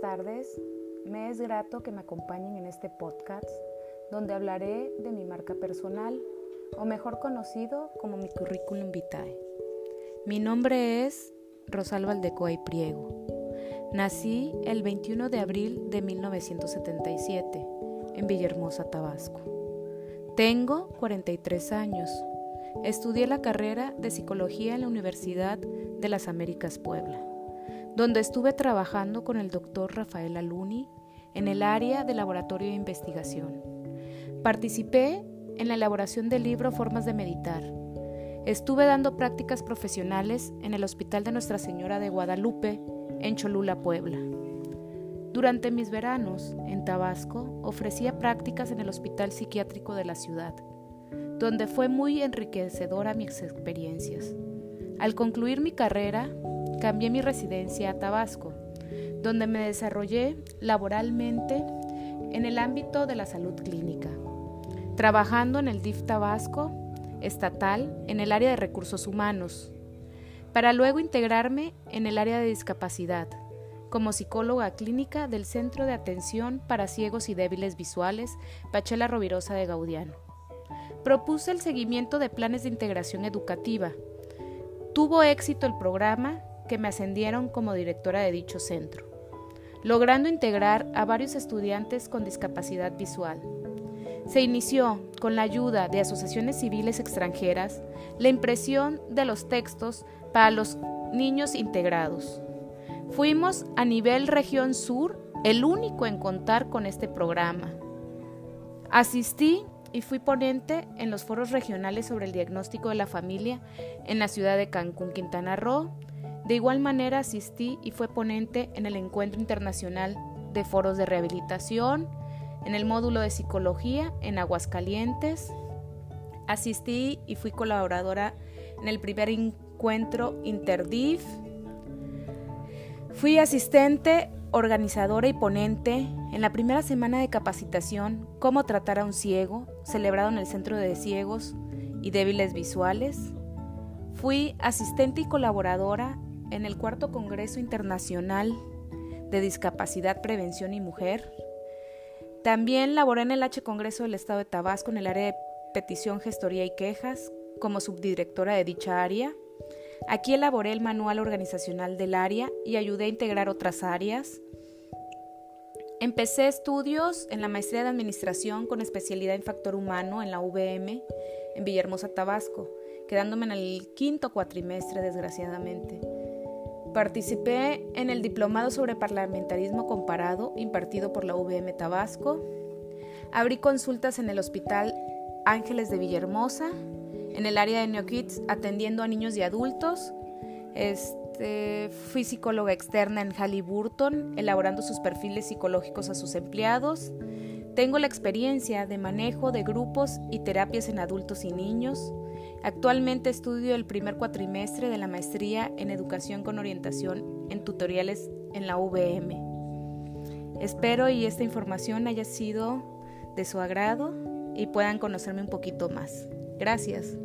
tardes. Me es grato que me acompañen en este podcast donde hablaré de mi marca personal, o mejor conocido como mi currículum vitae. Mi nombre es Rosalba Aldecoa y Priego. Nací el 21 de abril de 1977 en Villahermosa, Tabasco. Tengo 43 años. Estudié la carrera de psicología en la Universidad de las Américas Puebla donde estuve trabajando con el doctor Rafael Aluni en el área de laboratorio de investigación. Participé en la elaboración del libro Formas de Meditar. Estuve dando prácticas profesionales en el Hospital de Nuestra Señora de Guadalupe, en Cholula, Puebla. Durante mis veranos en Tabasco ofrecía prácticas en el Hospital Psiquiátrico de la ciudad, donde fue muy enriquecedora mis experiencias. Al concluir mi carrera, cambié mi residencia a Tabasco, donde me desarrollé laboralmente en el ámbito de la salud clínica, trabajando en el DIF Tabasco estatal en el área de recursos humanos, para luego integrarme en el área de discapacidad como psicóloga clínica del Centro de Atención para Ciegos y Débiles Visuales Pachela Rovirosa de Gaudiano. Propuse el seguimiento de planes de integración educativa. Tuvo éxito el programa que me ascendieron como directora de dicho centro, logrando integrar a varios estudiantes con discapacidad visual. Se inició, con la ayuda de asociaciones civiles extranjeras, la impresión de los textos para los niños integrados. Fuimos a nivel región sur el único en contar con este programa. Asistí y fui ponente en los foros regionales sobre el diagnóstico de la familia en la ciudad de Cancún, Quintana Roo, de igual manera asistí y fue ponente en el Encuentro Internacional de Foros de Rehabilitación, en el módulo de Psicología en Aguascalientes. Asistí y fui colaboradora en el primer encuentro Interdif. Fui asistente, organizadora y ponente en la primera semana de capacitación Cómo tratar a un ciego, celebrado en el Centro de Ciegos y Débiles Visuales. Fui asistente y colaboradora en el cuarto Congreso Internacional de Discapacidad, Prevención y Mujer. También laboré en el H Congreso del Estado de Tabasco en el área de petición, gestoría y quejas como subdirectora de dicha área. Aquí elaboré el manual organizacional del área y ayudé a integrar otras áreas. Empecé estudios en la maestría de administración con especialidad en factor humano en la VM en Villahermosa, Tabasco, quedándome en el quinto cuatrimestre desgraciadamente. Participé en el Diplomado sobre Parlamentarismo Comparado impartido por la UVM Tabasco. Abrí consultas en el Hospital Ángeles de Villahermosa, en el área de NeoKids, atendiendo a niños y adultos. Este, fui psicóloga externa en Halliburton, elaborando sus perfiles psicológicos a sus empleados. Tengo la experiencia de manejo de grupos y terapias en adultos y niños. Actualmente estudio el primer cuatrimestre de la maestría en educación con orientación en tutoriales en la VM. Espero y esta información haya sido de su agrado y puedan conocerme un poquito más. Gracias.